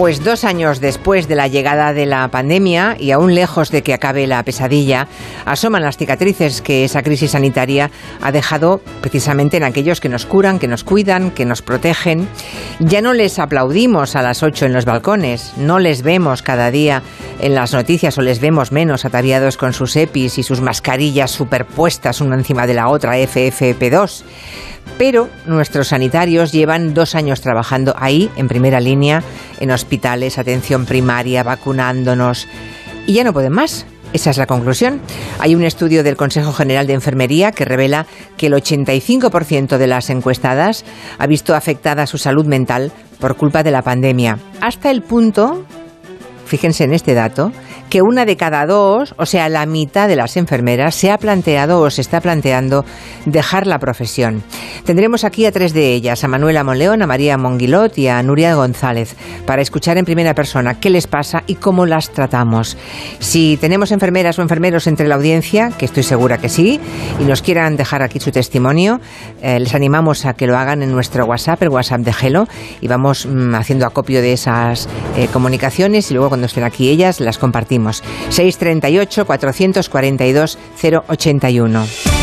Pues dos años después de la llegada de la pandemia y aún lejos de que acabe la pesadilla, asoman las cicatrices que esa crisis sanitaria ha dejado precisamente en aquellos que nos curan, que nos cuidan, que nos protegen. Ya no les aplaudimos a las ocho en los balcones, no les vemos cada día en las noticias o les vemos menos ataviados con sus EPIs y sus mascarillas superpuestas una encima de la otra FFP2. Pero nuestros sanitarios llevan dos años trabajando ahí, en primera línea, en hospitales, atención primaria, vacunándonos. Y ya no pueden más. Esa es la conclusión. Hay un estudio del Consejo General de Enfermería que revela que el 85% de las encuestadas ha visto afectada su salud mental por culpa de la pandemia. Hasta el punto, fíjense en este dato, que una de cada dos, o sea, la mitad de las enfermeras, se ha planteado o se está planteando dejar la profesión. Tendremos aquí a tres de ellas, a Manuela Monleón, a María Monguilot y a Nuria González, para escuchar en primera persona qué les pasa y cómo las tratamos. Si tenemos enfermeras o enfermeros entre la audiencia, que estoy segura que sí, y nos quieran dejar aquí su testimonio, eh, les animamos a que lo hagan en nuestro WhatsApp, el WhatsApp de Gelo, y vamos mm, haciendo acopio de esas eh, comunicaciones y luego cuando estén aquí ellas las compartimos. 638 442 081.